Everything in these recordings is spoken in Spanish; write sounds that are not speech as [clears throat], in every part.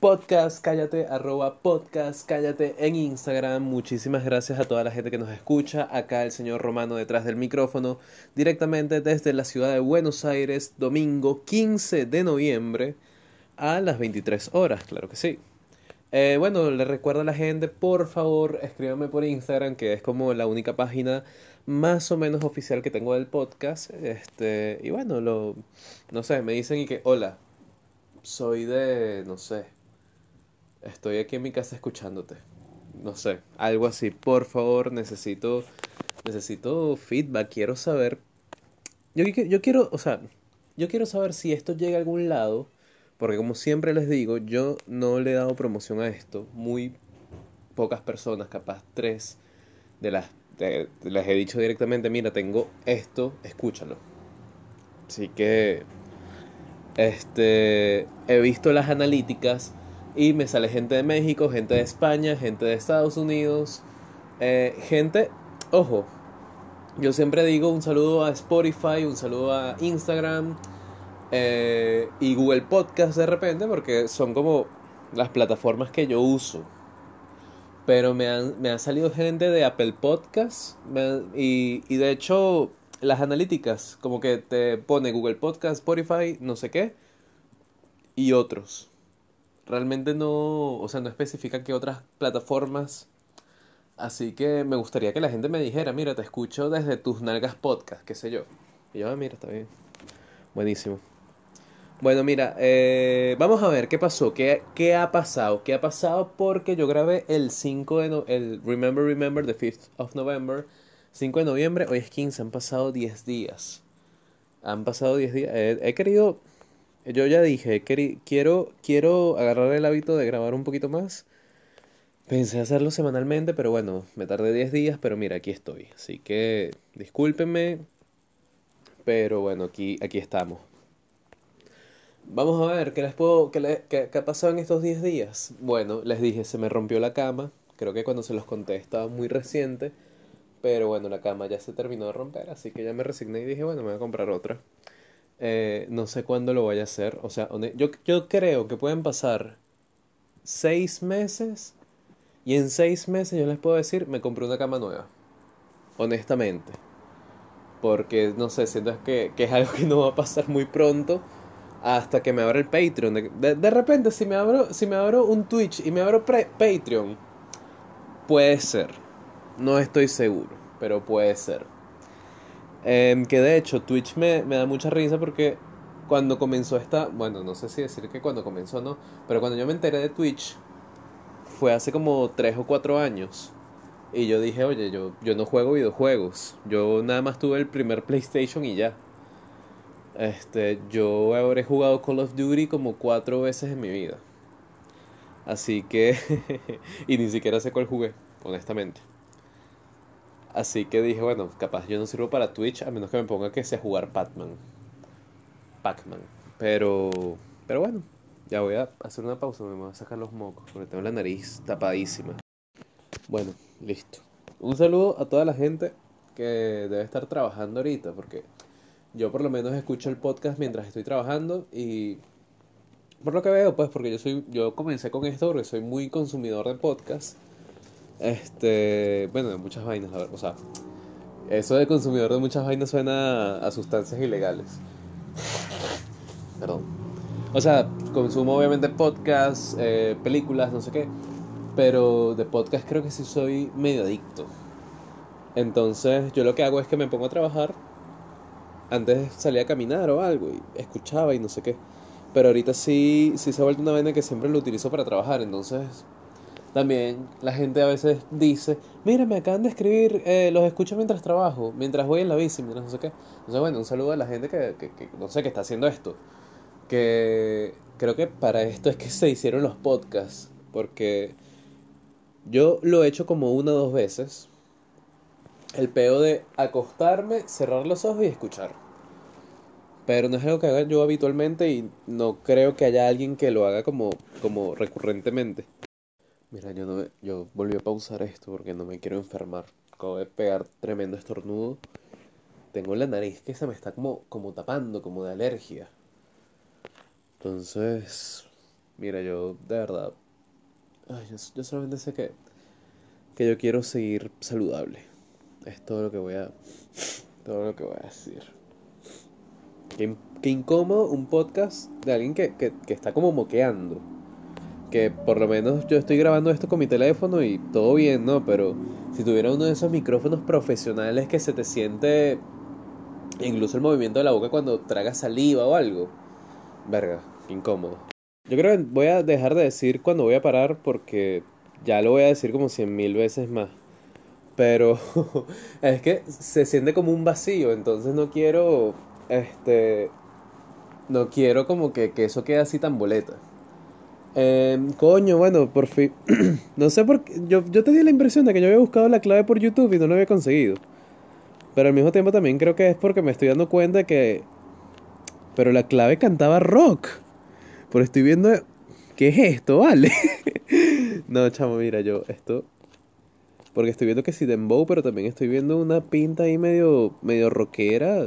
podcast cállate, arroba podcast cállate en Instagram. Muchísimas gracias a toda la gente que nos escucha. Acá el señor Romano detrás del micrófono, directamente desde la ciudad de Buenos Aires, domingo 15 de noviembre a las 23 horas, claro que sí. Eh, bueno, le recuerdo a la gente, por favor, escríbame por Instagram, que es como la única página más o menos oficial que tengo del podcast. Este, y bueno, lo, no sé, me dicen y que, hola, soy de, no sé, estoy aquí en mi casa escuchándote. No sé, algo así. Por favor, necesito, necesito feedback, quiero saber. Yo, yo quiero, o sea, yo quiero saber si esto llega a algún lado porque como siempre les digo, yo no le he dado promoción a esto. Muy pocas personas, capaz tres, de las les he dicho directamente, mira, tengo esto, escúchalo. Así que este he visto las analíticas y me sale gente de México, gente de España, gente de Estados Unidos, eh, gente, ojo, yo siempre digo un saludo a Spotify, un saludo a Instagram, eh, y Google Podcast de repente, porque son como las plataformas que yo uso. Pero me han, me salido gente de Apple Podcast y, y de hecho las analíticas, como que te pone Google Podcast, Spotify, no sé qué, y otros. Realmente no, o sea, no especifica qué otras plataformas. Así que me gustaría que la gente me dijera, mira, te escucho desde tus nalgas podcast, qué sé yo. Y yo, ah, mira, está bien. Buenísimo. Bueno, mira, eh, vamos a ver qué pasó, qué, qué ha pasado, qué ha pasado porque yo grabé el 5 de no, el Remember Remember the 5th of November, 5 de noviembre, hoy es 15, han pasado 10 días. Han pasado 10 días. he querido, yo ya dije, quiero, quiero agarrar el hábito de grabar un poquito más. Pensé hacerlo semanalmente, pero bueno, me tardé 10 días, pero mira, aquí estoy. Así que discúlpenme, pero bueno, aquí, aquí estamos. Vamos a ver, ¿qué les puedo, qué, qué, ha pasado en estos 10 días? Bueno, les dije, se me rompió la cama. Creo que cuando se los conté estaba muy reciente. Pero bueno, la cama ya se terminó de romper, así que ya me resigné y dije, bueno, me voy a comprar otra. Eh, no sé cuándo lo voy a hacer. O sea, yo, yo creo que pueden pasar 6 meses. Y en 6 meses yo les puedo decir, me compré una cama nueva. Honestamente. Porque, no sé, siento que, que es algo que no va a pasar muy pronto hasta que me abra el Patreon. De, repente, si me, abro, si me abro un Twitch y me abro Patreon, puede ser. No estoy seguro, pero puede ser. Em, que de hecho, Twitch me, me da mucha risa porque cuando comenzó esta. Bueno, no sé si decir que cuando comenzó no, pero cuando yo me enteré de Twitch, fue hace como 3 o 4 años. Y yo dije, oye, yo, yo no juego videojuegos. Yo nada más tuve el primer PlayStation y ya. Este, yo habré jugado Call of Duty como cuatro veces en mi vida. Así que... [laughs] y ni siquiera sé cuál jugué, honestamente. Así que dije, bueno, capaz yo no sirvo para Twitch a menos que me ponga que sea jugar Pac-Man. Pac-Man. Pero... Pero bueno, ya voy a hacer una pausa, me voy a sacar los mocos porque tengo la nariz tapadísima. Bueno, listo. Un saludo a toda la gente que debe estar trabajando ahorita porque yo por lo menos escucho el podcast mientras estoy trabajando y por lo que veo, pues porque yo soy yo comencé con esto porque soy muy consumidor de podcast. Este, bueno, de muchas vainas, o sea, eso de consumidor de muchas vainas suena a sustancias ilegales. Perdón. O sea, consumo obviamente podcasts, eh, películas, no sé qué. Pero de podcast creo que sí soy medio adicto. Entonces yo lo que hago es que me pongo a trabajar antes salía a caminar o algo y escuchaba y no sé qué. Pero ahorita sí, sí se ha vuelto una vaina que siempre lo utilizo para trabajar. Entonces, también la gente a veces dice, mira, me acaban de escribir, eh, los escucho mientras trabajo, mientras voy en la bici, mientras no sé qué. Entonces, bueno, un saludo a la gente que, que, no sé, que está haciendo esto. Que creo que para esto es que se hicieron los podcasts. Porque yo lo he hecho como una o dos veces el peo de acostarme, cerrar los ojos y escuchar. Pero no es algo que haga yo habitualmente y no creo que haya alguien que lo haga como, como recurrentemente. Mira, yo no yo volví a pausar esto porque no me quiero enfermar. Acabo de pegar tremendo estornudo. Tengo la nariz que se me está como, como tapando, como de alergia. Entonces, Mira, yo de verdad, yo, yo solamente sé que, que yo quiero seguir saludable. Es todo lo que voy a, todo lo que voy a decir. Qué, qué incómodo un podcast de alguien que, que, que está como moqueando. Que por lo menos yo estoy grabando esto con mi teléfono y todo bien, ¿no? Pero si tuviera uno de esos micrófonos profesionales que se te siente incluso el movimiento de la boca cuando tragas saliva o algo. Verga, incómodo. Yo creo que voy a dejar de decir cuando voy a parar porque ya lo voy a decir como cien mil veces más. Pero [laughs] es que se siente como un vacío, entonces no quiero, este, no quiero como que, que eso quede así tan boleta. Eh, coño, bueno, por fin, [clears throat] no sé por qué, yo, yo tenía la impresión de que yo había buscado la clave por YouTube y no lo había conseguido. Pero al mismo tiempo también creo que es porque me estoy dando cuenta que... Pero la clave cantaba rock. Pero estoy viendo... ¿Qué es esto, vale? [laughs] no, chamo, mira, yo esto... Porque estoy viendo que sí dembow, pero también estoy viendo una pinta ahí medio, medio rockera.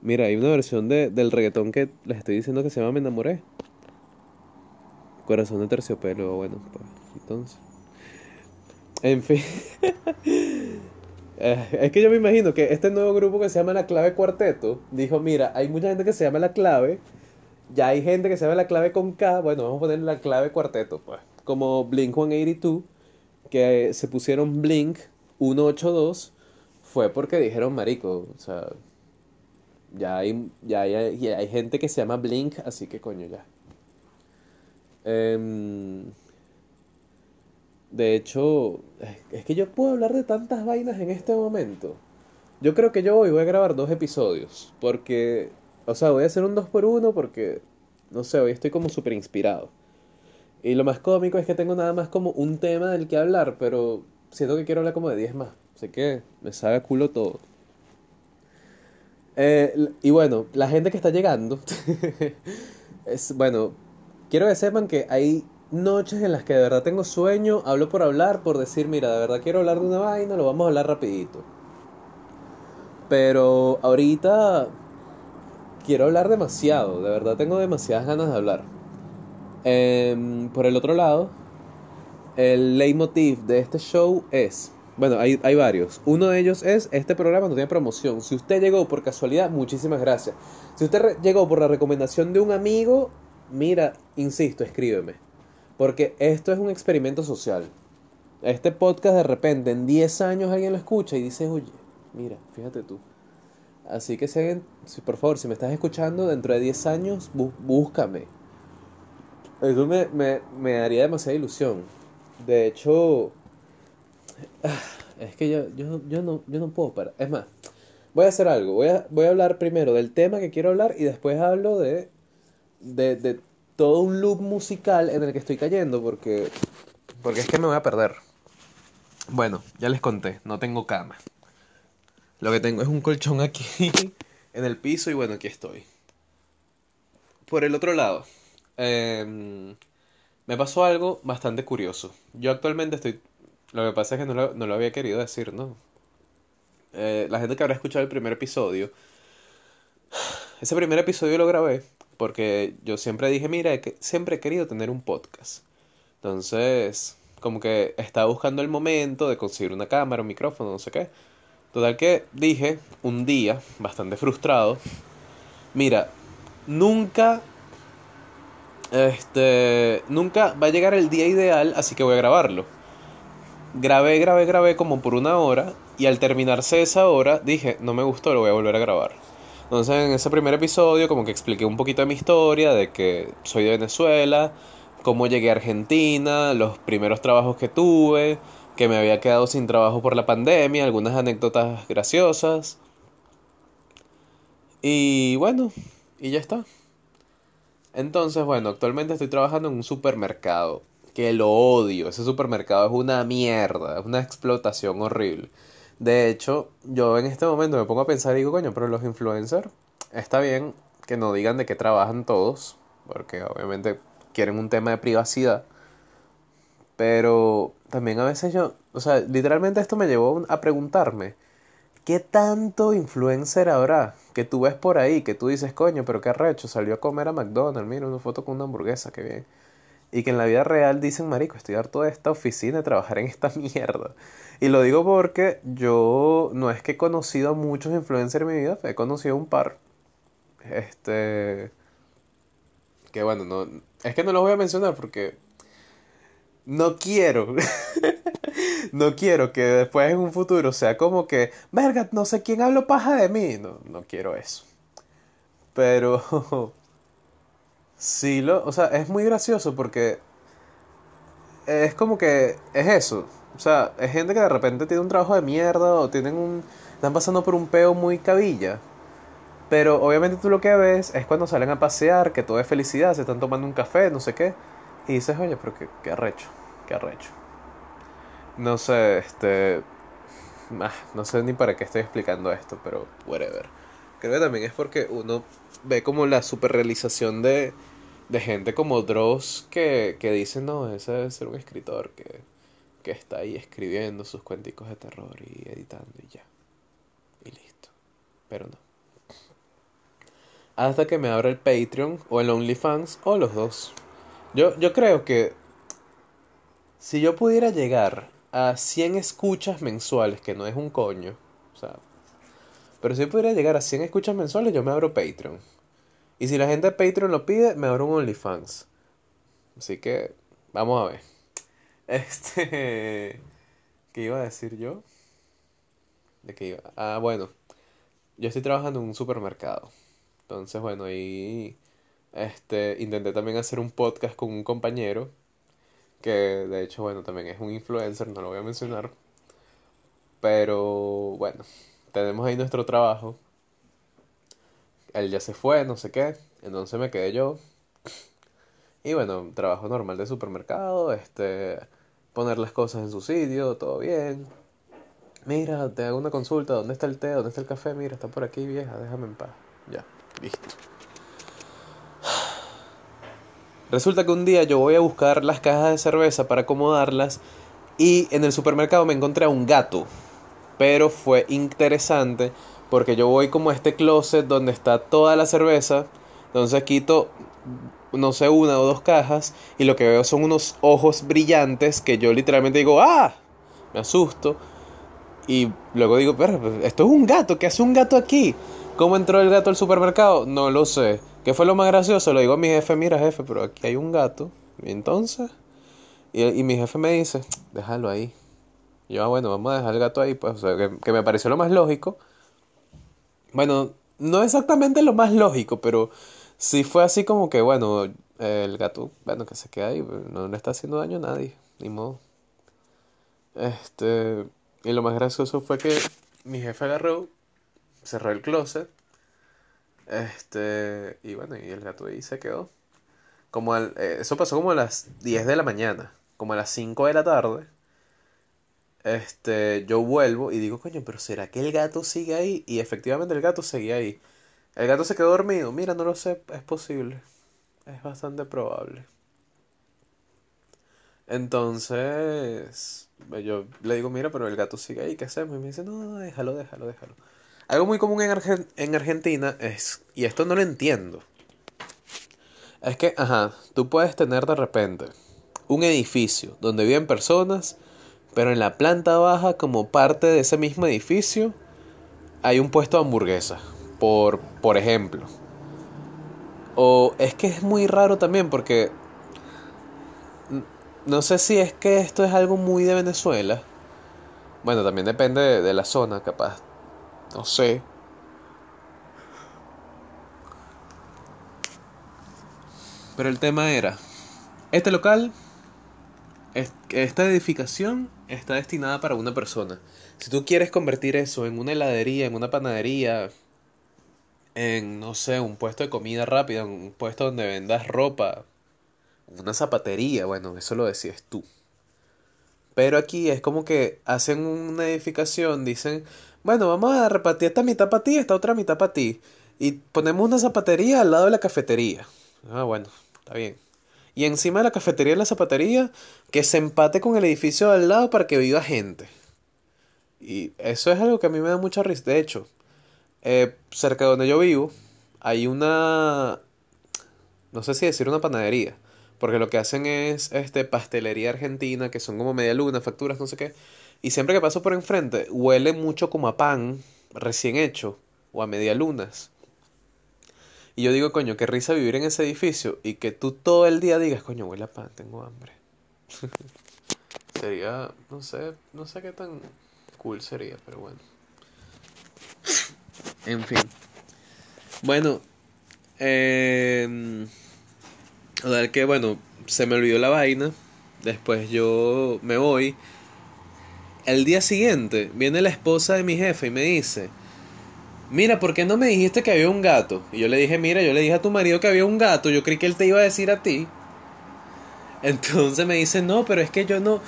Mira, hay una versión de, del reggaetón que les estoy diciendo que se llama Me enamoré. Corazón de terciopelo, bueno, pues entonces. En fin. [laughs] Eh, es que yo me imagino que este nuevo grupo que se llama La Clave Cuarteto dijo, mira, hay mucha gente que se llama La Clave, ya hay gente que se llama La Clave con K, bueno, vamos a poner La Clave Cuarteto, pues. Como Blink 182, que se pusieron Blink 182, fue porque dijeron, marico, o sea, ya hay, ya hay, ya hay gente que se llama Blink, así que coño, ya. Eh, de hecho, es que yo puedo hablar de tantas vainas en este momento. Yo creo que yo hoy voy a grabar dos episodios. Porque, o sea, voy a hacer un dos por uno porque, no sé, hoy estoy como súper inspirado. Y lo más cómico es que tengo nada más como un tema del que hablar, pero siento que quiero hablar como de 10 más. Así que me sabe a culo todo. Eh, y bueno, la gente que está llegando, [laughs] es, bueno, quiero que sepan que hay noches en las que de verdad tengo sueño, hablo por hablar, por decir, mira, de verdad quiero hablar de una vaina, lo vamos a hablar rapidito. Pero ahorita quiero hablar demasiado, de verdad tengo demasiadas ganas de hablar. Em, por el otro lado, el leitmotiv de este show es, bueno, hay, hay varios. Uno de ellos es, este programa no tiene promoción. Si usted llegó por casualidad, muchísimas gracias. Si usted llegó por la recomendación de un amigo, mira, insisto, escríbeme porque esto es un experimento social. Este podcast de repente en 10 años alguien lo escucha y dice, oye, mira, fíjate tú. Así que si, por favor, si me estás escuchando dentro de 10 años, búscame. Eso me, me, me daría demasiada ilusión. De hecho, ah, es que yo, yo, yo, no, yo no puedo parar. Es más, voy a hacer algo. Voy a, voy a hablar primero del tema que quiero hablar y después hablo de, de, de todo un loop musical en el que estoy cayendo porque, porque es que me voy a perder. Bueno, ya les conté, no tengo cama. Lo que tengo es un colchón aquí [laughs] en el piso y bueno, aquí estoy. Por el otro lado, em, me pasó algo bastante curioso. Yo actualmente estoy... Lo que pasa es que no lo, no lo había querido decir, ¿no? Eh, la gente que habrá escuchado el primer episodio. [sighs] Ese primer episodio lo grabé porque yo siempre dije, mira, que siempre he querido tener un podcast. Entonces, como que estaba buscando el momento de conseguir una cámara, un micrófono, no sé qué. Total que dije un día, bastante frustrado, mira, nunca, este, nunca va a llegar el día ideal, así que voy a grabarlo. Grabé, grabé, grabé como por una hora y al terminarse esa hora dije, no me gustó, lo voy a volver a grabar. Entonces en ese primer episodio como que expliqué un poquito de mi historia, de que soy de Venezuela, cómo llegué a Argentina, los primeros trabajos que tuve, que me había quedado sin trabajo por la pandemia, algunas anécdotas graciosas. Y bueno, y ya está. Entonces, bueno, actualmente estoy trabajando en un supermercado, que lo odio, ese supermercado es una mierda, es una explotación horrible. De hecho, yo en este momento me pongo a pensar y digo, coño, pero los influencers, está bien que no digan de qué trabajan todos, porque obviamente quieren un tema de privacidad. Pero también a veces yo, o sea, literalmente esto me llevó a preguntarme, ¿qué tanto influencer habrá que tú ves por ahí, que tú dices, coño, pero qué arrecho, salió a comer a McDonald's, mira una foto con una hamburguesa, qué bien. Y que en la vida real dicen, marico, estoy harto de esta oficina, de trabajar en esta [laughs] mierda. Y lo digo porque yo no es que he conocido a muchos influencers en mi vida, he conocido un par. Este... Que bueno, no... Es que no los voy a mencionar porque... No quiero. [laughs] no quiero que después en un futuro sea como que, verga, no sé quién habló paja de mí. No, no quiero eso. Pero... [laughs] sí, lo... O sea, es muy gracioso porque... Es como que... Es eso. O sea, es gente que de repente tiene un trabajo de mierda o tienen un... Están pasando por un peo muy cabilla. Pero obviamente tú lo que ves es cuando salen a pasear, que todo es felicidad, se están tomando un café, no sé qué. Y dices, oye, pero qué, qué arrecho, qué arrecho. No sé, este... Ah, no sé ni para qué estoy explicando esto, pero whatever. Creo que también es porque uno ve como la superrealización de, de gente como Dross que, que dice, no, ese debe ser un escritor que, que está ahí escribiendo sus cuenticos de terror y editando y ya. Y listo. Pero no hasta que me abra el Patreon o el OnlyFans o los dos. Yo, yo creo que si yo pudiera llegar a 100 escuchas mensuales, que no es un coño, o sea, pero si yo pudiera llegar a 100 escuchas mensuales, yo me abro Patreon. Y si la gente de Patreon lo pide, me abro un OnlyFans. Así que, vamos a ver. Este. [laughs] ¿Qué iba a decir yo? ¿De qué iba? Ah, bueno. Yo estoy trabajando en un supermercado. Entonces, bueno, ahí este, intenté también hacer un podcast con un compañero, que de hecho, bueno, también es un influencer, no lo voy a mencionar. Pero bueno, tenemos ahí nuestro trabajo. Él ya se fue, no sé qué, entonces me quedé yo. Y bueno, trabajo normal de supermercado, este, poner las cosas en su sitio, todo bien. Mira, te hago una consulta, ¿dónde está el té? ¿Dónde está el café? Mira, está por aquí, vieja, déjame en paz. Ya. Listo. Resulta que un día yo voy a buscar las cajas de cerveza para acomodarlas y en el supermercado me encontré a un gato. Pero fue interesante porque yo voy como a este closet donde está toda la cerveza. Entonces quito, no sé, una o dos cajas y lo que veo son unos ojos brillantes que yo literalmente digo, ¡ah! Me asusto. Y luego digo, pero esto es un gato, ¿qué hace un gato aquí? ¿Cómo entró el gato al supermercado? No lo sé. ¿Qué fue lo más gracioso? Le digo a mi jefe, mira jefe, pero aquí hay un gato. Y entonces, y, mi jefe me dice, déjalo ahí. yo, ah, bueno, vamos a dejar el gato ahí, pues, o sea, que, me pareció lo más lógico. Bueno, no exactamente lo más lógico, pero sí fue así como que, bueno, el gato, bueno, que se queda ahí, no le está haciendo daño a nadie, ni modo. Este, y lo más gracioso fue que mi jefe agarró cerró el closet. Este, y bueno, y el gato ahí se quedó. Como al, eh, eso pasó como a las 10 de la mañana, como a las 5 de la tarde. Este, yo vuelvo y digo, coño, pero ¿será que el gato sigue ahí? Y efectivamente el gato seguía ahí. El gato se quedó dormido. Mira, no lo sé, es posible. Es bastante probable. Entonces, yo le digo, mira, pero el gato sigue ahí, ¿qué hacemos? Y me dice, no, déjalo, déjalo, déjalo. Algo muy común en, en Argentina es, y esto no lo entiendo, es que, ajá, tú puedes tener de repente un edificio donde viven personas, pero en la planta baja, como parte de ese mismo edificio, hay un puesto de hamburguesas, por, por ejemplo. O es que es muy raro también porque no sé si es que esto es algo muy de Venezuela. Bueno, también depende de la zona, capaz no sé. Pero el tema era, este local, esta edificación está destinada para una persona. Si tú quieres convertir eso en una heladería, en una panadería, en, no sé, un puesto de comida rápida, un puesto donde vendas ropa, una zapatería, bueno, eso lo decías tú. Pero aquí es como que hacen una edificación, dicen, bueno, vamos a repartir esta mitad para ti, esta otra mitad para ti. Y ponemos una zapatería al lado de la cafetería. Ah, bueno, está bien. Y encima de la cafetería y la zapatería, que se empate con el edificio de al lado para que viva gente. Y eso es algo que a mí me da mucha risa. De hecho, eh, cerca de donde yo vivo, hay una, no sé si decir una panadería, porque lo que hacen es este pastelería argentina, que son como media luna, facturas, no sé qué. Y siempre que paso por enfrente, huele mucho como a pan recién hecho o a media lunas. Y yo digo, coño, qué risa vivir en ese edificio y que tú todo el día digas, coño, huele a pan, tengo hambre. [laughs] sería, no sé, no sé qué tan cool sería, pero bueno. En fin. Bueno, eh, o sea, que bueno, se me olvidó la vaina. Después yo me voy. El día siguiente viene la esposa de mi jefe y me dice, mira, ¿por qué no me dijiste que había un gato? Y yo le dije, mira, yo le dije a tu marido que había un gato, yo creí que él te iba a decir a ti. Entonces me dice, no, pero es que yo no...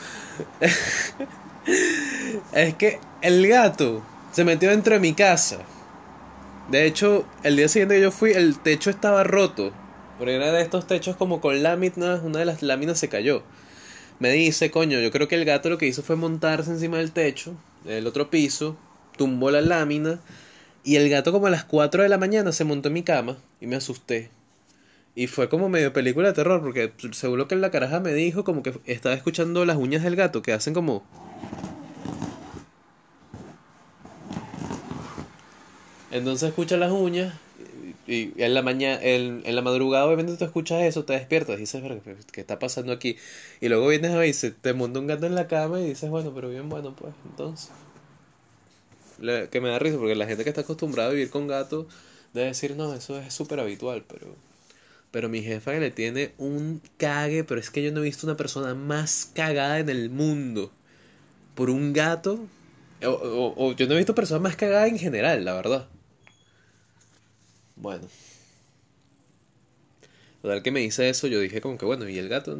[laughs] es que el gato se metió dentro de mi casa. De hecho, el día siguiente que yo fui, el techo estaba roto. Porque era de estos techos como con láminas, una de las láminas se cayó. Me dice, coño, yo creo que el gato lo que hizo fue montarse encima del techo, del otro piso, tumbó la lámina, y el gato como a las 4 de la mañana se montó en mi cama y me asusté. Y fue como medio película de terror, porque seguro que la caraja me dijo como que estaba escuchando las uñas del gato que hacen como... Entonces escucha las uñas y en la mañana, en, en, la madrugada obviamente tú escuchas eso, te despiertas y dices, ¿qué está pasando aquí? Y luego vienes a ver y se te monta un gato en la cama y dices, bueno, pero bien bueno, pues entonces. que me da risa porque la gente que está acostumbrada a vivir con gatos debe decir, no, eso es súper habitual, pero... Pero mi jefa que le tiene un cague, pero es que yo no he visto una persona más cagada en el mundo por un gato. O, o yo no he visto personas más cagadas en general, la verdad. Bueno. Total que me dice eso, yo dije como que bueno, y el gato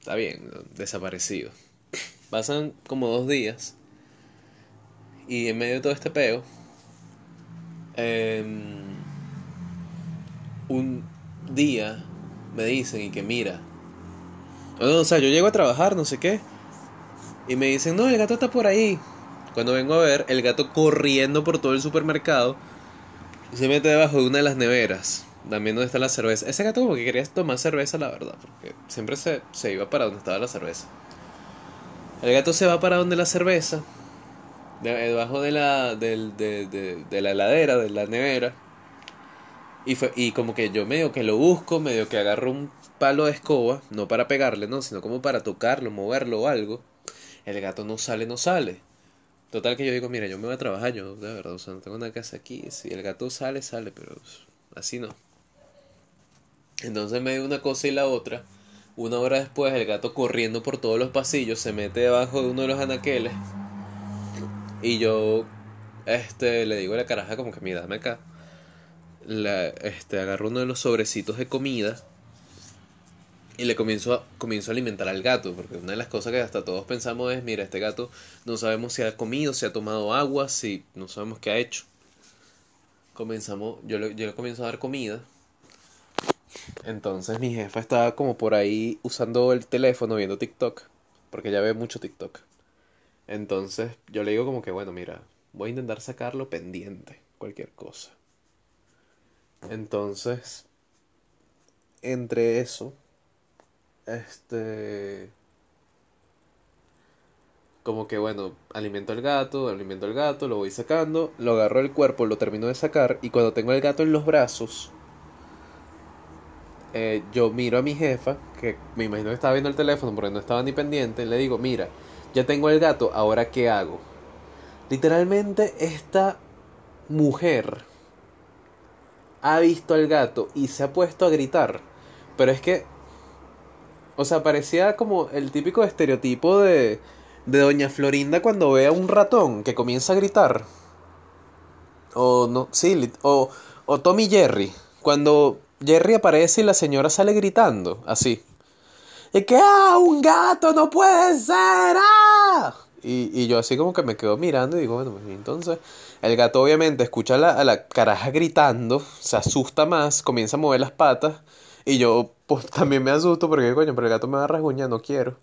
está bien, desaparecido. Pasan como dos días. Y en medio de todo este peo, em, un día me dicen y que mira, o sea, yo llego a trabajar, no sé qué, y me dicen, no, el gato está por ahí. Cuando vengo a ver, el gato corriendo por todo el supermercado se mete debajo de una de las neveras, también donde está la cerveza. Ese gato como que quería tomar cerveza, la verdad, porque siempre se, se iba para donde estaba la cerveza. El gato se va para donde la cerveza, debajo de la, de, de, de, la heladera, de la nevera. Y, fue, y como que yo medio que lo busco, medio que agarro un palo de escoba, no para pegarle, no, sino como para tocarlo, moverlo o algo. El gato no sale, no sale. Total que yo digo, mira, yo me voy a trabajar, yo de verdad, o sea, no tengo una casa aquí. Si el gato sale, sale, pero así no. Entonces me dio una cosa y la otra. Una hora después, el gato corriendo por todos los pasillos se mete debajo de uno de los anaqueles. Y yo, este, le digo a la caraja como que, mira, dame acá. La, este, agarro uno de los sobrecitos de comida y le comienzo a, comienzo a alimentar al gato, porque una de las cosas que hasta todos pensamos es, mira, este gato no sabemos si ha comido, si ha tomado agua, si no sabemos qué ha hecho. Comenzamos, yo le, yo comienzo a dar comida. Entonces mi jefa estaba como por ahí usando el teléfono viendo TikTok, porque ella ve mucho TikTok. Entonces yo le digo como que, bueno, mira, voy a intentar sacarlo pendiente, cualquier cosa. Entonces, entre eso, este. Como que bueno, alimento al gato, alimento al gato, lo voy sacando, lo agarro el cuerpo, lo termino de sacar y cuando tengo el gato en los brazos, eh, yo miro a mi jefa, que me imagino que estaba viendo el teléfono porque no estaba ni pendiente, le digo, mira, ya tengo el gato, ahora qué hago. Literalmente esta mujer ha visto al gato y se ha puesto a gritar. Pero es que o sea, parecía como el típico estereotipo de, de Doña Florinda cuando ve a un ratón que comienza a gritar. O no, sí, o, o Tommy Jerry, cuando Jerry aparece y la señora sale gritando, así. Y que, ¡ah, un gato no puede ser! ¡ah! Y, y yo así como que me quedo mirando y digo, bueno, pues entonces el gato obviamente escucha a la, a la caraja gritando, se asusta más, comienza a mover las patas y yo, pues [laughs] también me asusto porque, coño, pero el gato me va a rasguñar, no quiero.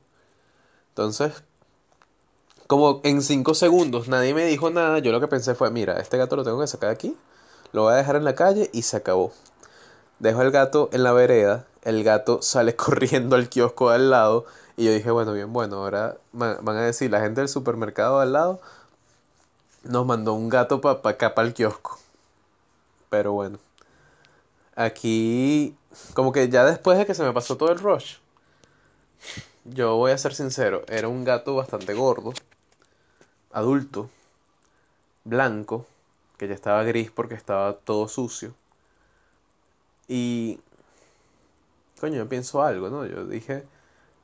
Entonces, como en cinco segundos nadie me dijo nada, yo lo que pensé fue, mira, este gato lo tengo que sacar de aquí, lo voy a dejar en la calle y se acabó. Dejo el gato en la vereda, el gato sale [laughs] corriendo al kiosco al lado y yo dije, bueno, bien, bueno, ahora van a decir, la gente del supermercado al lado nos mandó un gato para acá, para el kiosco. Pero bueno, aquí, como que ya después de que se me pasó todo el rush, yo voy a ser sincero, era un gato bastante gordo, adulto, blanco, que ya estaba gris porque estaba todo sucio. Y, coño, yo pienso algo, ¿no? Yo dije,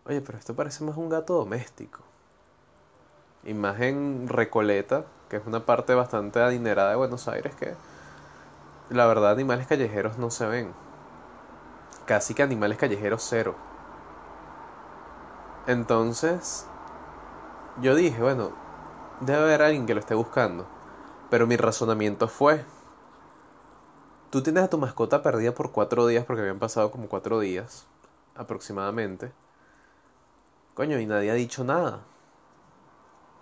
oye, pero esto parece más un gato doméstico. Imagen Recoleta, que es una parte bastante adinerada de Buenos Aires, que la verdad animales callejeros no se ven. Casi que animales callejeros cero. Entonces, yo dije, bueno, debe haber alguien que lo esté buscando. Pero mi razonamiento fue, tú tienes a tu mascota perdida por cuatro días, porque habían pasado como cuatro días aproximadamente. Coño, y nadie ha dicho nada.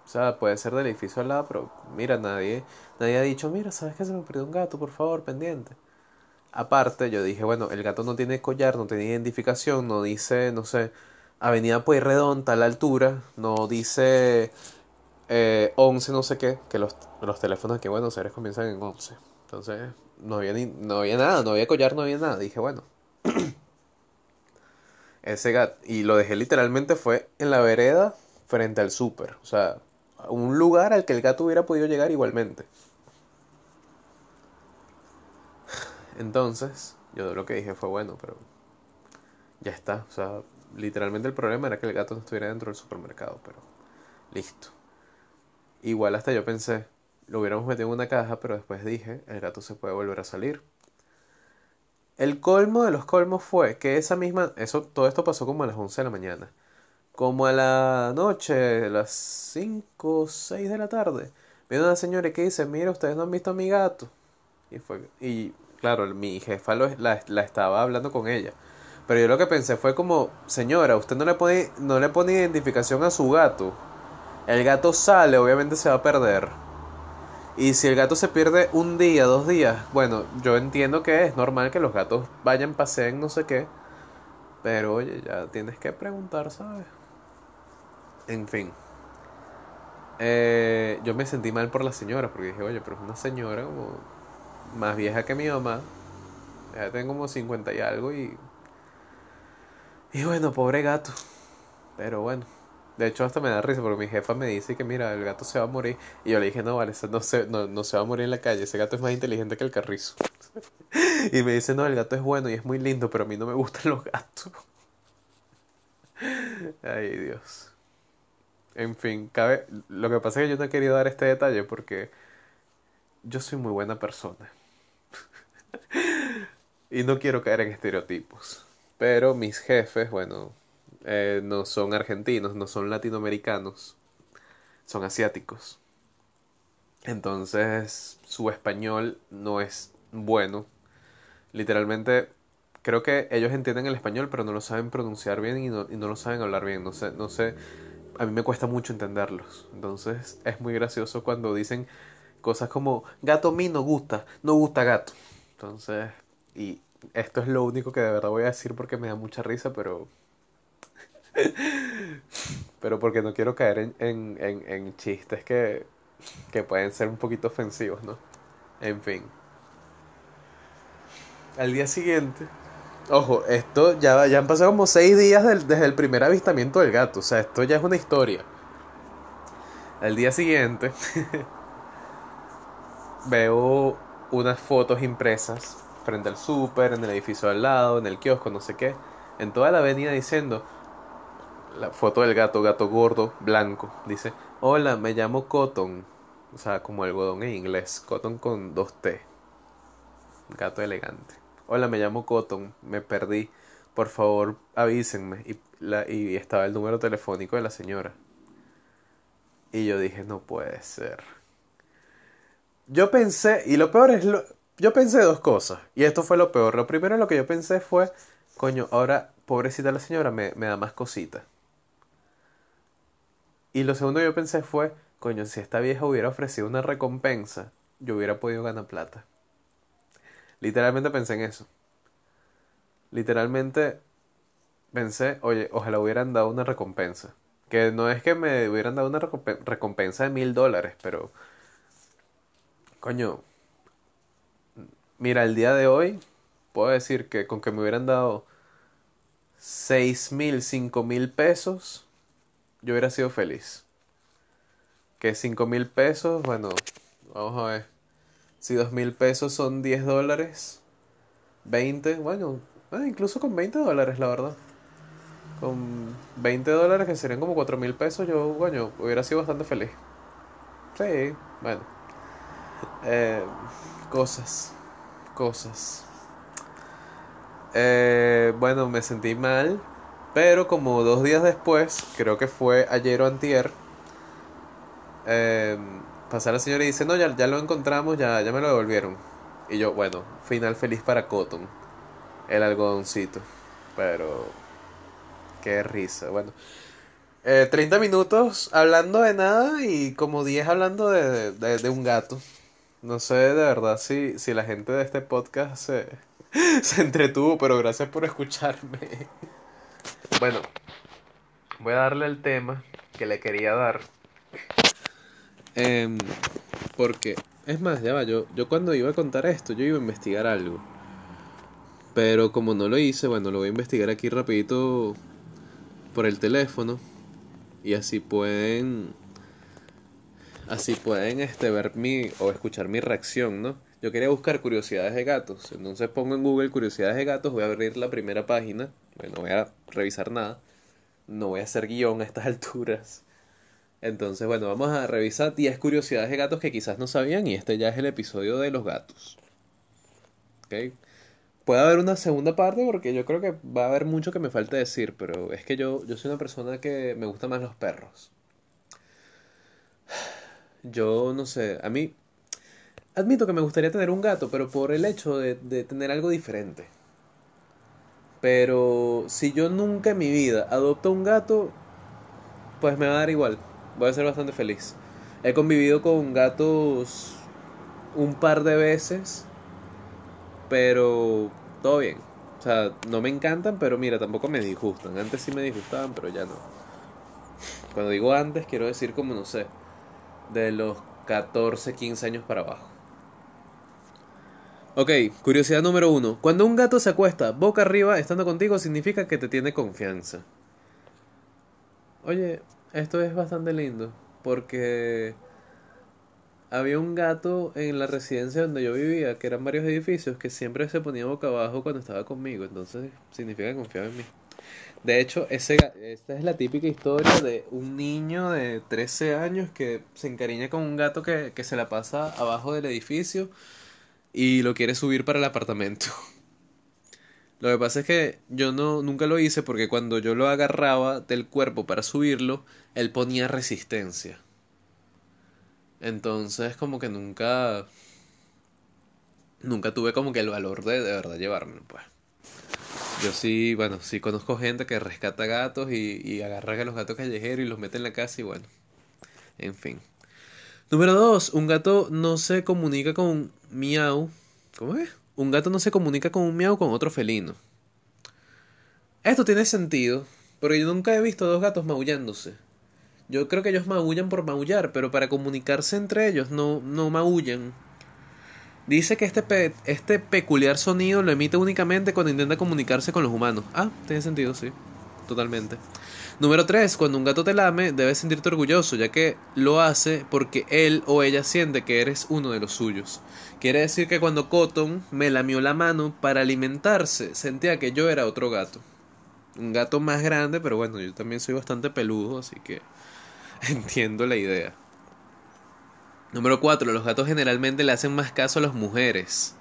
O sea, puede ser del edificio al lado, pero mira, nadie, nadie ha dicho, mira, ¿sabes que se me perdió un gato? Por favor, pendiente. Aparte, yo dije, bueno, el gato no tiene collar, no tiene identificación, no dice, no sé, Avenida Pueyrredón, tal altura, no dice eh, 11 no sé qué, que los, los teléfonos aquí en Buenos Aires comienzan en 11. Entonces, no había, ni, no había nada, no había collar, no había nada. Dije, bueno, [clears throat] ese gato, y lo dejé literalmente fue en la vereda frente al súper. O sea, un lugar al que el gato hubiera podido llegar igualmente. Entonces, yo lo que dije fue bueno, pero ya está. O sea, literalmente el problema era que el gato no estuviera dentro del supermercado, pero listo. Igual hasta yo pensé, lo hubiéramos metido en una caja, pero después dije, el gato se puede volver a salir. El colmo de los colmos fue que esa misma, eso, todo esto pasó como a las 11 de la mañana. Como a la noche, a las 5 o 6 de la tarde, viene una señora que dice, mira, ustedes no han visto a mi gato. Y fue, y claro, mi jefa la, la, estaba hablando con ella. Pero yo lo que pensé fue como, señora, usted no le pone, no le pone identificación a su gato. El gato sale, obviamente se va a perder. Y si el gato se pierde un día, dos días, bueno, yo entiendo que es normal que los gatos vayan, paseen, no sé qué. Pero oye, ya tienes que preguntar, ¿sabes? En fin. Eh, yo me sentí mal por la señora porque dije, oye, pero es una señora como más vieja que mi mamá. Ya tengo como 50 y algo y... Y bueno, pobre gato. Pero bueno. De hecho, hasta me da risa porque mi jefa me dice que mira, el gato se va a morir. Y yo le dije, no, vale, no se, no, no se va a morir en la calle. Ese gato es más inteligente que el carrizo. [laughs] y me dice, no, el gato es bueno y es muy lindo, pero a mí no me gustan los gatos. [laughs] Ay, Dios. En fin, cabe... lo que pasa es que yo no he querido dar este detalle porque yo soy muy buena persona. Y no quiero caer en estereotipos. Pero mis jefes, bueno, eh, no son argentinos, no son latinoamericanos, son asiáticos. Entonces su español no es bueno. Literalmente creo que ellos entienden el español pero no lo saben pronunciar bien y no, y no lo saben hablar bien. No sé, no sé a mí me cuesta mucho entenderlos. Entonces es muy gracioso cuando dicen cosas como gato mí no gusta, no gusta gato. Entonces, y esto es lo único que de verdad voy a decir porque me da mucha risa, pero... [laughs] pero porque no quiero caer en, en, en, en chistes que, que pueden ser un poquito ofensivos, ¿no? En fin. Al día siguiente Ojo, esto ya, ya han pasado como seis días desde el primer avistamiento del gato. O sea, esto ya es una historia. Al día siguiente [laughs] veo unas fotos impresas frente al súper, en el edificio al lado, en el kiosco, no sé qué. En toda la avenida diciendo la foto del gato, gato gordo, blanco. Dice, hola, me llamo Cotton. O sea, como algodón en inglés. Cotton con dos T. Gato elegante. Hola, me llamo Cotton, me perdí. Por favor, avísenme. Y, la, y estaba el número telefónico de la señora. Y yo dije, no puede ser. Yo pensé, y lo peor es, lo, yo pensé dos cosas. Y esto fue lo peor. Lo primero lo que yo pensé fue, coño, ahora pobrecita la señora me, da más cositas. Y lo segundo que yo pensé fue, coño, si esta vieja hubiera ofrecido una recompensa, yo hubiera podido ganar plata. Literalmente pensé en eso. Literalmente pensé, oye, ojalá hubieran dado una recompensa. Que no es que me hubieran dado una recompensa de mil dólares, pero... Coño. Mira, el día de hoy puedo decir que con que me hubieran dado seis mil, cinco mil pesos, yo hubiera sido feliz. Que cinco mil pesos, bueno, vamos a ver. Si dos mil pesos son 10 dólares, 20, bueno, eh, incluso con 20 dólares, la verdad. Con 20 dólares, que serían como 4 mil pesos, yo, bueno, hubiera sido bastante feliz. Sí, bueno. Eh, cosas, cosas. Eh, bueno, me sentí mal, pero como dos días después, creo que fue ayer o antier, eh, pasa la señora y dice, no, ya, ya lo encontramos, ya, ya me lo devolvieron. Y yo, bueno, final feliz para Cotton, el algodoncito. Pero, qué risa. Bueno, eh, 30 minutos hablando de nada y como 10 hablando de, de, de, un gato. No sé de verdad si, si la gente de este podcast se, [laughs] se entretuvo, pero gracias por escucharme. Bueno, voy a darle el tema que le quería dar. Eh, porque, es más, ya va, yo, yo cuando iba a contar esto, yo iba a investigar algo. Pero como no lo hice, bueno, lo voy a investigar aquí rapidito por el teléfono. Y así pueden... Así pueden este, ver mi o escuchar mi reacción, ¿no? Yo quería buscar curiosidades de gatos. Entonces pongo en Google curiosidades de gatos, voy a abrir la primera página. Bueno, no voy a revisar nada. No voy a hacer guion a estas [laughs] alturas. Entonces, bueno, vamos a revisar 10 curiosidades de gatos que quizás no sabían y este ya es el episodio de los gatos. ¿Ok? Puede haber una segunda parte porque yo creo que va a haber mucho que me falte decir, pero es que yo, yo soy una persona que me gusta más los perros. Yo no sé, a mí admito que me gustaría tener un gato, pero por el hecho de, de tener algo diferente. Pero si yo nunca en mi vida adopto un gato, pues me va a dar igual. Voy a ser bastante feliz. He convivido con gatos un par de veces, pero todo bien. O sea, no me encantan, pero mira, tampoco me disgustan. Antes sí me disgustaban, pero ya no. Cuando digo antes, quiero decir como, no sé, de los 14, 15 años para abajo. Ok, curiosidad número uno. Cuando un gato se acuesta boca arriba estando contigo significa que te tiene confianza. Oye, esto es bastante lindo porque había un gato en la residencia donde yo vivía, que eran varios edificios, que siempre se ponía boca abajo cuando estaba conmigo, entonces significa que confiaba en mí. De hecho, ese, esta es la típica historia de un niño de 13 años que se encariña con un gato que, que se la pasa abajo del edificio y lo quiere subir para el apartamento. [laughs] Lo que pasa es que yo no nunca lo hice porque cuando yo lo agarraba del cuerpo para subirlo, él ponía resistencia. Entonces como que nunca nunca tuve como que el valor de de verdad llevármelo, pues. Yo sí, bueno, sí conozco gente que rescata gatos y, y agarra a los gatos callejeros y los mete en la casa y bueno. En fin. Número 2. Un gato no se comunica con miau. ¿Cómo es? Un gato no se comunica con un miau con otro felino. Esto tiene sentido, pero yo nunca he visto dos gatos maullándose. Yo creo que ellos maullan por maullar, pero para comunicarse entre ellos no, no maullan. Dice que este, este peculiar sonido lo emite únicamente cuando intenta comunicarse con los humanos. Ah, tiene sentido, sí. Totalmente. Número 3. Cuando un gato te lame, debes sentirte orgulloso, ya que lo hace porque él o ella siente que eres uno de los suyos. Quiere decir que cuando Cotton me lamió la mano para alimentarse, sentía que yo era otro gato. Un gato más grande, pero bueno, yo también soy bastante peludo, así que [laughs] entiendo la idea. Número 4. Los gatos generalmente le hacen más caso a las mujeres.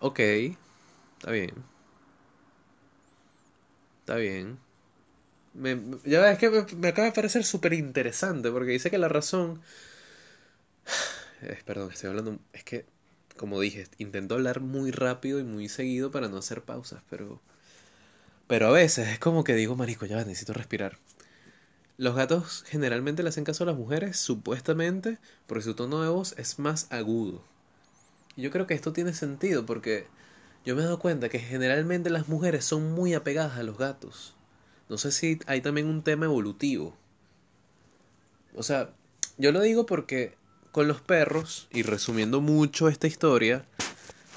Ok, está bien. Está bien. Me, ya es que me, acaba de parecer súper interesante porque dice que la razón... perdón, estoy hablando... Es que, como dije, intento hablar muy rápido y muy seguido para no hacer pausas, pero... Pero a veces es como que digo, marico, ya necesito respirar. Los gatos generalmente le hacen caso a las mujeres, supuestamente, porque su tono de voz es más agudo. Y yo creo que esto tiene sentido porque yo me he dado cuenta que generalmente las mujeres son muy apegadas a los gatos. No sé si hay también un tema evolutivo. O sea, yo lo digo porque con los perros, y resumiendo mucho esta historia,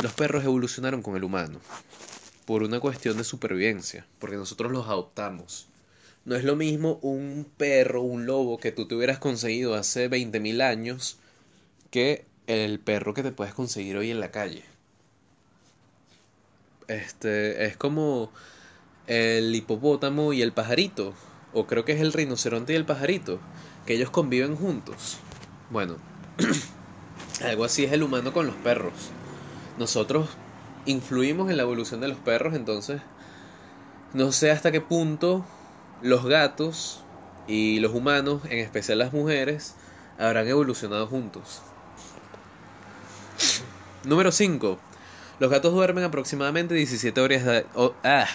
los perros evolucionaron con el humano. Por una cuestión de supervivencia, porque nosotros los adoptamos. No es lo mismo un perro, un lobo que tú te hubieras conseguido hace 20.000 años que el perro que te puedes conseguir hoy en la calle. Este es como el hipopótamo y el pajarito, o creo que es el rinoceronte y el pajarito, que ellos conviven juntos. Bueno, [clears throat] algo así es el humano con los perros. Nosotros influimos en la evolución de los perros, entonces no sé hasta qué punto los gatos y los humanos, en especial las mujeres, habrán evolucionado juntos. Número 5. Los gatos duermen aproximadamente 17 horas ah.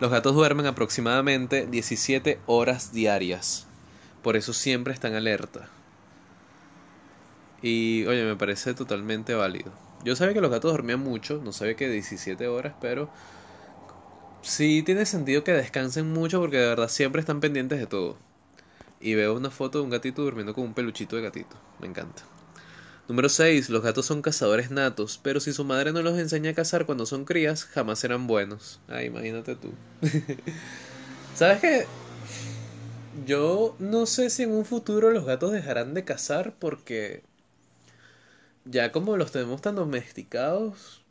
Los gatos duermen aproximadamente 17 horas diarias. Por eso siempre están alerta. Y oye, me parece totalmente válido. Yo sabía que los gatos dormían mucho, no sabía que 17 horas, pero sí tiene sentido que descansen mucho porque de verdad siempre están pendientes de todo. Y veo una foto de un gatito durmiendo con un peluchito de gatito. Me encanta. Número 6. Los gatos son cazadores natos, pero si su madre no los enseña a cazar cuando son crías, jamás serán buenos. Ay, imagínate tú. [laughs] ¿Sabes qué? Yo no sé si en un futuro los gatos dejarán de cazar porque ya como los tenemos tan domesticados,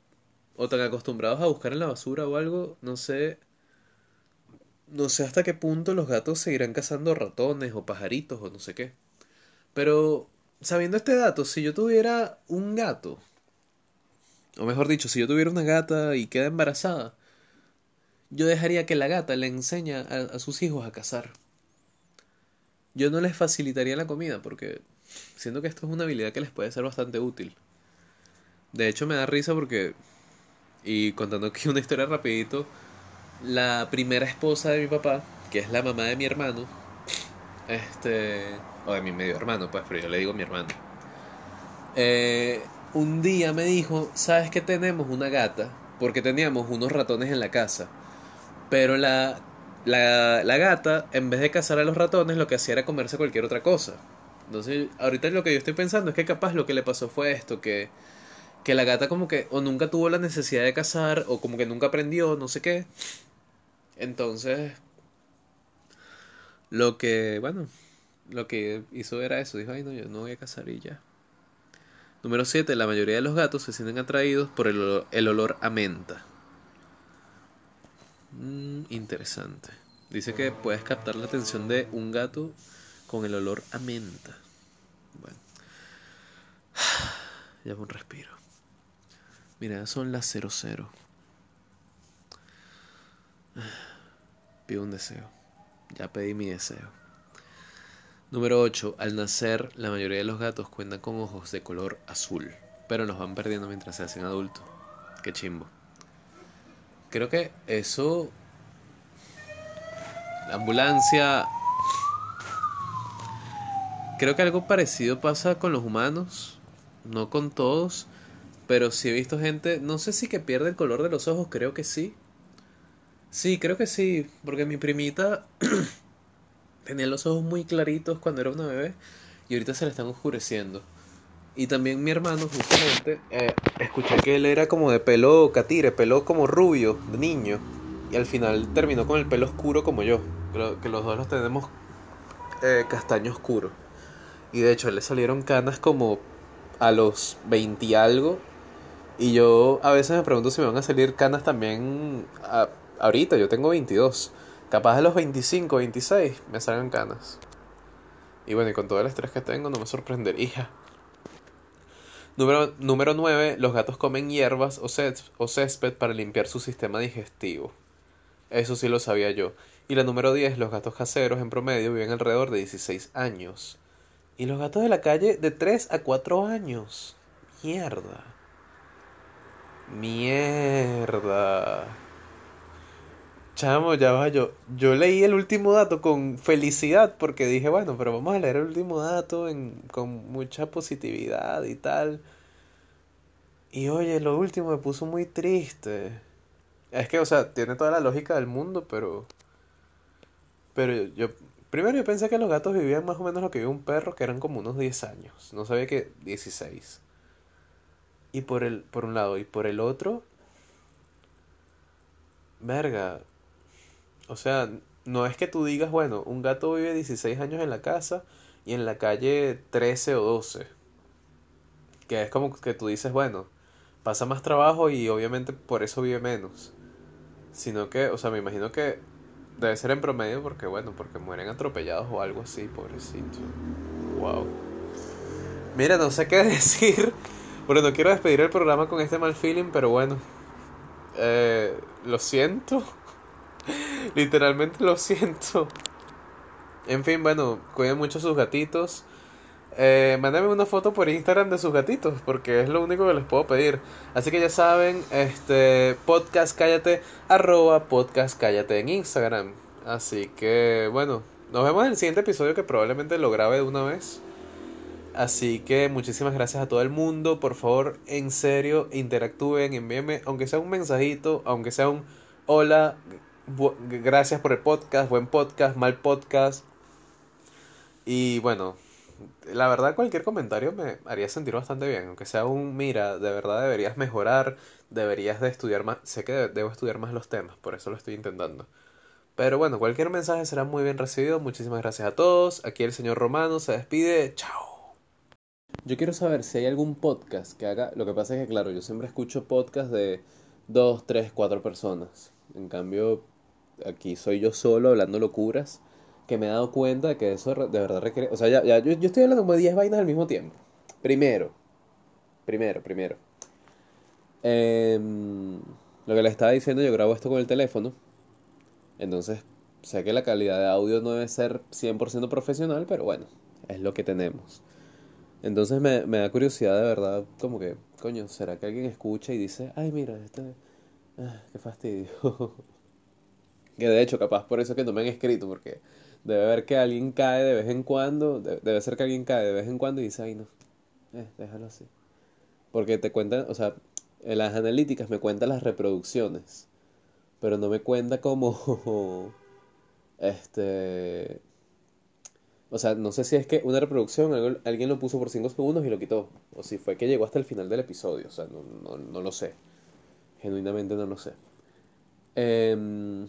o tan acostumbrados a buscar en la basura o algo, no sé. No sé hasta qué punto los gatos seguirán cazando ratones o pajaritos o no sé qué. Pero, sabiendo este dato, si yo tuviera un gato, o mejor dicho, si yo tuviera una gata y queda embarazada, yo dejaría que la gata le enseñe a, a sus hijos a cazar. Yo no les facilitaría la comida porque siento que esto es una habilidad que les puede ser bastante útil. De hecho, me da risa porque y contando aquí una historia rapidito, la primera esposa de mi papá, que es la mamá de mi hermano, este, o de mi medio hermano, pues, pero yo le digo mi hermano, eh, un día me dijo, ¿sabes que tenemos una gata? Porque teníamos unos ratones en la casa. Pero la, la, la gata, en vez de cazar a los ratones, lo que hacía era comerse cualquier otra cosa. Entonces, ahorita lo que yo estoy pensando es que capaz lo que le pasó fue esto, que que la gata como que o nunca tuvo la necesidad de cazar o como que nunca aprendió, no sé qué. Entonces, lo que, bueno, lo que hizo era eso, dijo, ay no, yo no voy a cazar y ya. Número 7. La mayoría de los gatos se sienten atraídos por el olor, el olor a menta. Mm, interesante. Dice que puedes captar la atención de un gato con el olor a menta. Bueno. [sighs] Ya un respiro. Mira, son las 00. Pido un deseo. Ya pedí mi deseo. Número 8. Al nacer, la mayoría de los gatos cuentan con ojos de color azul, pero los van perdiendo mientras se hacen adultos. Qué chimbo. Creo que eso... La ambulancia... Creo que algo parecido pasa con los humanos, no con todos, pero sí he visto gente, no sé si que pierde el color de los ojos, creo que sí. Sí, creo que sí, porque mi primita [clears throat] tenía los ojos muy claritos cuando era una bebé y ahorita se le están oscureciendo. Y también mi hermano, justamente, eh, escuché que él era como de pelo catire, pelo como rubio, de niño. Y al final terminó con el pelo oscuro como yo. Creo que los dos los tenemos eh, castaño oscuro. Y de hecho, le salieron canas como a los 20 y algo. Y yo a veces me pregunto si me van a salir canas también ahorita, yo tengo 22. Capaz de los 25, 26 me salgan canas. Y bueno, y con todo el estrés que tengo no me sorprendería. Número, número 9. Los gatos comen hierbas o, o césped para limpiar su sistema digestivo. Eso sí lo sabía yo. Y la número 10. Los gatos caseros en promedio viven alrededor de 16 años. Y los gatos de la calle de 3 a 4 años. Mierda. Mierda. Chamo, ya va, yo, yo leí el último dato con felicidad porque dije, bueno, pero vamos a leer el último dato en, con mucha positividad y tal. Y oye, lo último me puso muy triste. Es que, o sea, tiene toda la lógica del mundo, pero... Pero yo... Primero yo pensé que los gatos vivían más o menos lo que vive un perro, que eran como unos 10 años. No sabía que 16. Y por el, por un lado, y por el otro... Verga, o sea, no es que tú digas, bueno, un gato vive 16 años en la casa y en la calle 13 o 12. Que es como que tú dices, bueno, pasa más trabajo y obviamente por eso vive menos. Sino que, o sea, me imagino que debe ser en promedio porque, bueno, porque mueren atropellados o algo así, pobrecito. Wow. Mira, no sé qué [laughs] decir. Bueno, no quiero despedir el programa con este mal feeling, pero bueno. Eh, lo siento. [laughs] Literalmente lo siento. En fin, bueno, cuiden mucho sus gatitos. Eh, mándame una foto por Instagram de sus gatitos, porque es lo único que les puedo pedir. Así que ya saben, este podcast cállate, arroba podcast cállate en Instagram. Así que bueno, nos vemos en el siguiente episodio que probablemente lo grabe de una vez. Así que muchísimas gracias a todo el mundo. Por favor, en serio, interactúen, envíenme, aunque sea un mensajito, aunque sea un hola, gracias por el podcast, buen podcast, mal podcast. Y bueno, la verdad cualquier comentario me haría sentir bastante bien, aunque sea un, mira, de verdad deberías mejorar, deberías de estudiar más, sé que debo estudiar más los temas, por eso lo estoy intentando. Pero bueno, cualquier mensaje será muy bien recibido, muchísimas gracias a todos, aquí el señor Romano se despide, chao. Yo quiero saber si hay algún podcast que haga, lo que pasa es que claro, yo siempre escucho podcasts de dos, tres, cuatro personas. En cambio, aquí soy yo solo hablando locuras, que me he dado cuenta de que eso de verdad requiere... O sea, ya, ya yo, estoy hablando como de 10 vainas al mismo tiempo. Primero, primero, primero. Em, lo que le estaba diciendo, yo grabo esto con el teléfono. Entonces, sé que la calidad de audio no debe ser 100% profesional, pero bueno, es lo que tenemos. Entonces me, me, da curiosidad de verdad, como que, coño, ¿será que alguien escucha y dice, ay, mira, este, ah, qué fastidio? [laughs] Que de hecho, capaz por eso que no me han escrito, porque debe haber que alguien cae de vez en cuando, debe ser que alguien cae de vez en cuando y dice, ay no, eh, déjalo así. Porque te cuentan, o sea, en las analíticas me cuentan las reproducciones, pero no me cuenta como, [laughs] este, o sea, no sé si es que una reproducción alguien lo puso por 5 segundos y lo quitó, o si fue que llegó hasta el final del episodio, o sea, no, no, no lo sé, genuinamente no lo sé. Eh,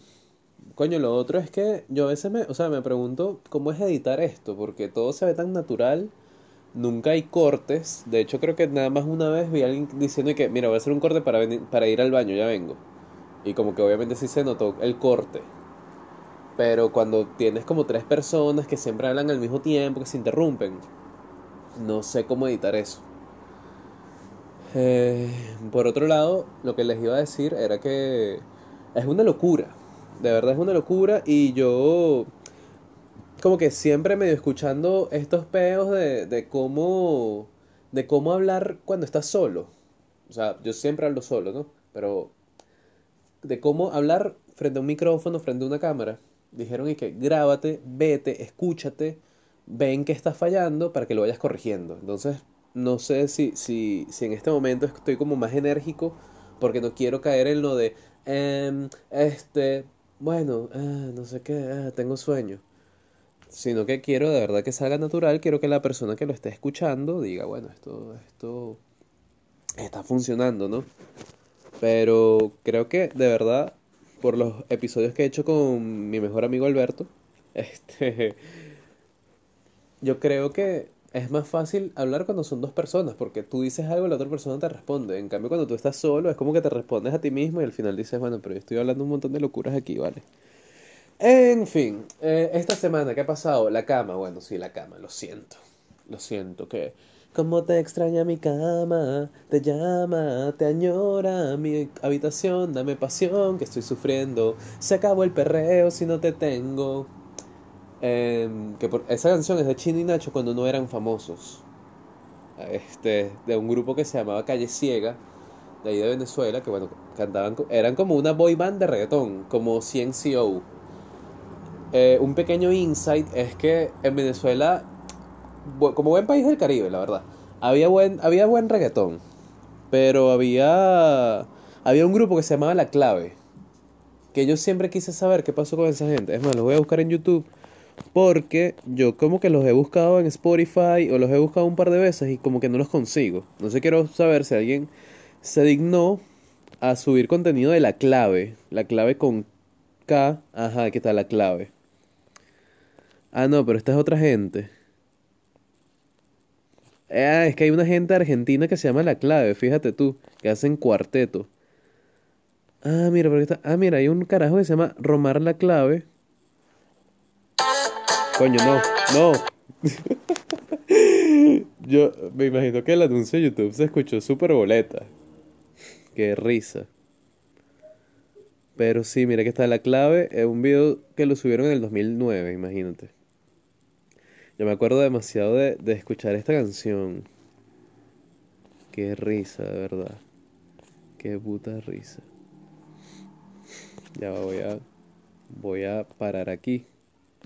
Coño, lo otro es que yo a veces me, o sea, me pregunto cómo es editar esto, porque todo se ve tan natural, nunca hay cortes. De hecho, creo que nada más una vez vi a alguien diciendo que, mira, voy a hacer un corte para, venir, para ir al baño, ya vengo. Y como que obviamente sí se notó el corte. Pero cuando tienes como tres personas que siempre hablan al mismo tiempo, que se interrumpen, no sé cómo editar eso. Eh, por otro lado, lo que les iba a decir era que es una locura de verdad es una locura y yo como que siempre medio escuchando estos peos de, de cómo de cómo hablar cuando estás solo. O sea, yo siempre hablo solo, ¿no? Pero de cómo hablar frente a un micrófono, frente a una cámara. Dijeron y que grábate, vete, escúchate, ven que estás fallando para que lo vayas corrigiendo. Entonces, no sé si, si, si en este momento estoy como más enérgico porque no quiero caer en lo de, em, este, bueno, ah, no sé qué, ah, tengo sueño. Sino que quiero de verdad que salga natural, quiero que la persona que lo esté escuchando diga, bueno, esto, esto está funcionando, ¿no? Pero creo que de verdad, por los episodios que he hecho con mi mejor amigo Alberto, [laughs] este, yo creo que es más fácil hablar cuando son dos personas, porque tú dices algo y la otra persona te responde. En cambio, cuando tú estás solo, es como que te respondes a ti mismo y al final dices, bueno, pero yo estoy hablando un montón de locuras aquí, ¿vale? En fin, eh, esta semana, ¿qué ha pasado? La cama, bueno, sí, la cama, lo siento. Lo siento, que... Como te extraña mi cama, te llama, te añora mi habitación, dame pasión que estoy sufriendo. Se acabó el perreo si no te tengo. Em, que por, esa canción es de Chino y Nacho cuando no eran famosos. Este, de un grupo que se llamaba Calle Ciega. de ahí de Venezuela, que bueno, cantaban, eran como una boy band de reggaetón, como CNCO. Eh, un pequeño insight es que en Venezuela, como buen país del Caribe, la verdad, había buen, había buen reggaetón, pero había, había un grupo que se llamaba La Clave, que yo siempre quise saber qué pasó con esa gente. Es más, los voy a buscar en YouTube porque yo como que los he buscado en Spotify o los he buscado un par de veces y como que no los consigo. No sé, quiero saber si alguien se dignó a subir contenido de la clave. La clave con K. Ajá, aquí está la clave. Ah, no, pero esta es otra gente. Ah, es que hay una gente argentina que se llama La Clave, fíjate tú, que hacen cuarteto. Ah, mira, está... Ah, mira, hay un carajo que se llama Romar La Clave. Coño, no, no. [laughs] Yo me imagino que el anuncio de YouTube se escuchó súper boleta. Qué risa. Pero sí, mira que está la clave. Es un video que lo subieron en el 2009, imagínate. Yo me acuerdo demasiado de, de escuchar esta canción. Qué risa, de verdad. Qué puta risa. Ya voy a voy a parar aquí.